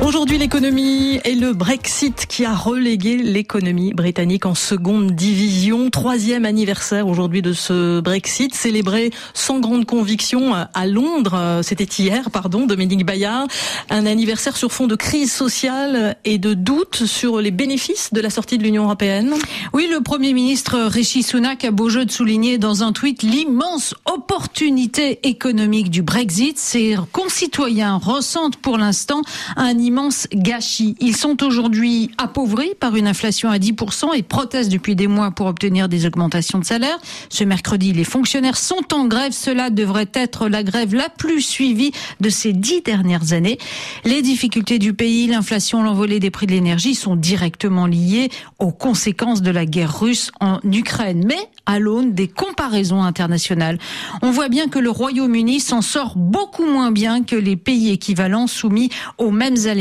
Aujourd'hui, l'économie et le Brexit qui a relégué l'économie britannique en seconde division. Troisième anniversaire aujourd'hui de ce Brexit, célébré sans grande conviction à Londres. C'était hier, pardon, Dominique Bayard. Un anniversaire sur fond de crise sociale et de doute sur les bénéfices de la sortie de l'Union européenne. Oui, le Premier ministre Rishi Sunak a beau jeu de souligner dans un tweet l'immense opportunité économique du Brexit. Ses concitoyens ressentent pour l'instant un immense gâchis. Ils sont aujourd'hui appauvris par une inflation à 10% et protestent depuis des mois pour obtenir des augmentations de salaire. Ce mercredi, les fonctionnaires sont en grève. Cela devrait être la grève la plus suivie de ces dix dernières années. Les difficultés du pays, l'inflation, l'envolée des prix de l'énergie sont directement liées aux conséquences de la guerre russe en Ukraine. Mais à l'aune des comparaisons internationales, on voit bien que le Royaume-Uni s'en sort beaucoup moins bien que les pays équivalents soumis aux mêmes aléas.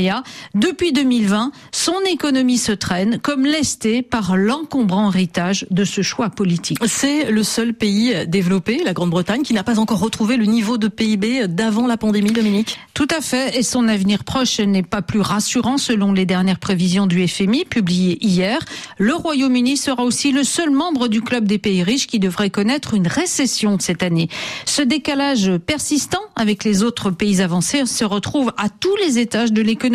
Depuis 2020, son économie se traîne, comme lestée par l'encombrant héritage de ce choix politique. C'est le seul pays développé, la Grande-Bretagne, qui n'a pas encore retrouvé le niveau de PIB d'avant la pandémie, Dominique Tout à fait, et son avenir proche n'est pas plus rassurant selon les dernières prévisions du FMI publiées hier. Le Royaume-Uni sera aussi le seul membre du club des pays riches qui devrait connaître une récession cette année. Ce décalage persistant avec les autres pays avancés se retrouve à tous les étages de l'économie.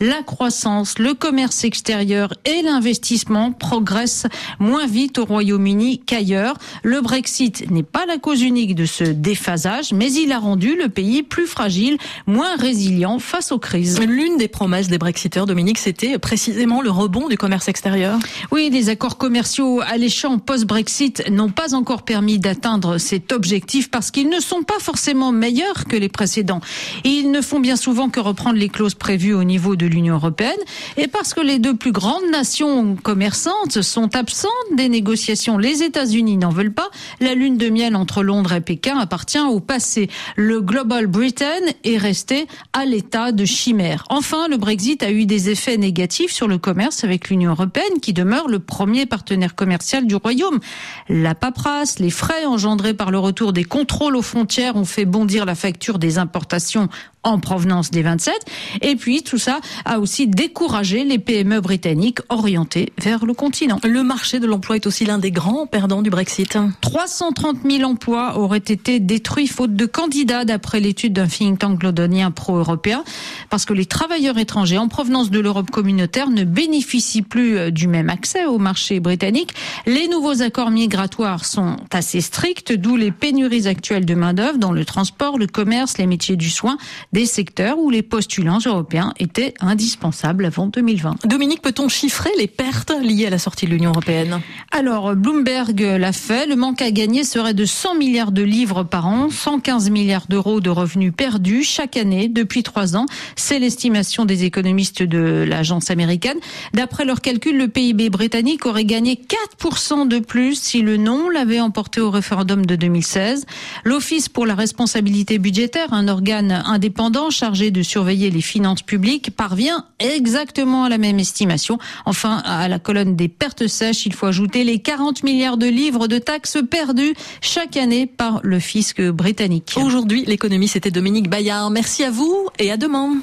La croissance, le commerce extérieur et l'investissement progressent moins vite au Royaume-Uni qu'ailleurs. Le Brexit n'est pas la cause unique de ce déphasage, mais il a rendu le pays plus fragile, moins résilient face aux crises. L'une des promesses des Brexiteurs, Dominique, c'était précisément le rebond du commerce extérieur. Oui, les accords commerciaux alléchants post-Brexit n'ont pas encore permis d'atteindre cet objectif parce qu'ils ne sont pas forcément meilleurs que les précédents. Et ils ne font bien souvent que reprendre les clauses prévues au niveau de l'Union européenne et parce que les deux plus grandes nations commerçantes sont absentes des négociations. Les États-Unis n'en veulent pas. La lune de miel entre Londres et Pékin appartient au passé. Le Global Britain est resté à l'état de chimère. Enfin, le Brexit a eu des effets négatifs sur le commerce avec l'Union européenne qui demeure le premier partenaire commercial du Royaume. La paperasse, les frais engendrés par le retour des contrôles aux frontières ont fait bondir la facture des importations en provenance des 27. Et puis tout ça a aussi découragé les PME britanniques orientées vers le continent. Le marché de l'emploi est aussi l'un des grands perdants du Brexit. 330 000 emplois auraient été détruits faute de candidats d'après l'étude d'un think tank londonien pro-européen parce que les travailleurs étrangers en provenance de l'Europe communautaire ne bénéficient plus euh, du même accès au marché britannique. Les nouveaux accords migratoires sont assez stricts, d'où les pénuries actuelles de main-d'œuvre dans le transport, le commerce, les métiers du soin, des secteurs où les postulants européens étaient indispensables avant 2020. Dominique, peut-on chiffrer les pertes liées à la sortie de l'Union européenne? Alors, Bloomberg l'a fait. Le manque à gagner serait de 100 milliards de livres par an, 115 milliards d'euros de revenus perdus chaque année depuis trois ans. C'est l'estimation des économistes de l'agence américaine. D'après leurs calculs, le PIB britannique aurait gagné 4% de plus si le non l'avait emporté au référendum de 2016. L'Office pour la responsabilité budgétaire, un organe indépendant chargé de surveiller les finances publiques parvient exactement à la même estimation. Enfin, à la colonne des pertes sèches, il faut ajouter les 40 milliards de livres de taxes perdues chaque année par le fisc britannique. Aujourd'hui, l'économie, c'était Dominique Bayard. Merci à vous et à demain.